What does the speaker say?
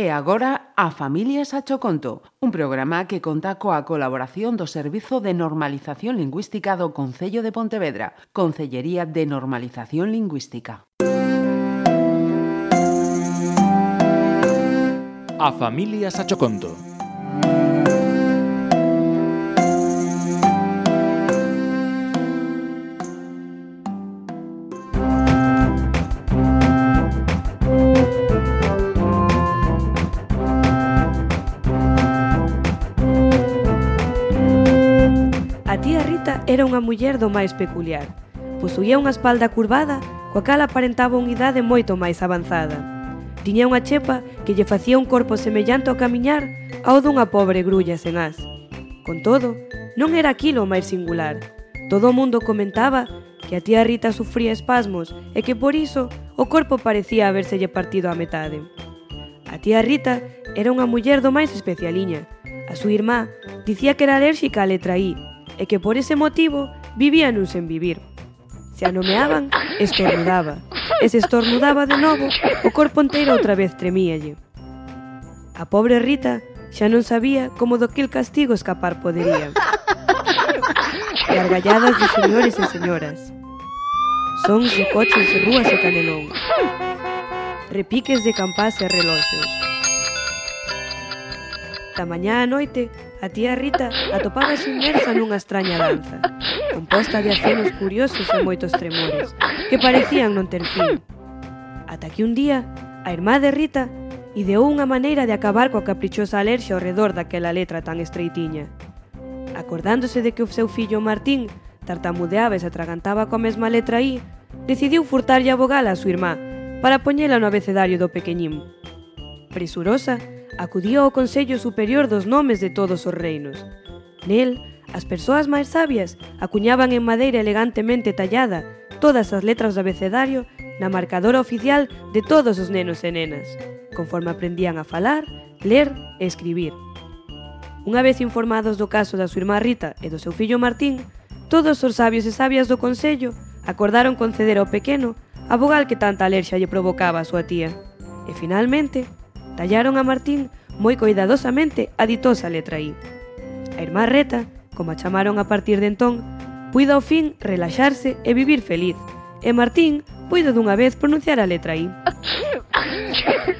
E agora a Familia Sacho Conto, un programa que conta coa colaboración do Servizo de Normalización Lingüística do Concello de Pontevedra, Concellería de Normalización Lingüística. A Familia a tía Rita era unha muller do máis peculiar. Posuía unha espalda curvada, coa cal aparentaba unha idade moito máis avanzada. Tiña unha chepa que lle facía un corpo semellante ao camiñar ao dunha pobre grulla sen as. Con todo, non era aquilo máis singular. Todo o mundo comentaba que a tía Rita sufría espasmos e que por iso o corpo parecía habérselle partido á metade. A tía Rita era unha muller do máis especialiña. A súa irmá dicía que era alérxica á letra I e que por ese motivo vivía nun sen vivir. Se a nomeaban, estornudaba. E se estornudaba de novo, o corpo inteiro outra vez tremíalle. A pobre Rita xa non sabía como do que el castigo escapar podería. Gargalladas de señores e señoras. Sons de coches, rúas e canelóns. Repiques de campás e reloxos. Da mañá a noite, a tía Rita atopábase inmersa nunha extraña danza, composta de acenos curiosos e moitos tremores, que parecían non ter fin. Ata que un día, a irmá de Rita ideou unha maneira de acabar coa caprichosa alerxia ao redor daquela letra tan estreitiña. Acordándose de que o seu fillo Martín tartamudeaba e se atragantaba coa mesma letra I, decidiu furtarlle a vogal a súa irmá para poñela no abecedario do pequeñín. Presurosa, acudía ao Consello Superior dos nomes de todos os reinos. Nel, as persoas máis sabias acuñaban en madeira elegantemente tallada todas as letras do abecedario na marcadora oficial de todos os nenos e nenas, conforme aprendían a falar, ler e escribir. Unha vez informados do caso da súa irmá Rita e do seu fillo Martín, todos os sabios e sabias do Consello acordaron conceder ao pequeno a vogal que tanta alerxa lle provocaba a súa tía. E finalmente, Tallaron a Martín moi coidadosamente a ditosa letra I. A irmá Reta, como a chamaron a partir de entón, puido ao fin relaxarse e vivir feliz. E Martín puido dunha vez pronunciar a letra I.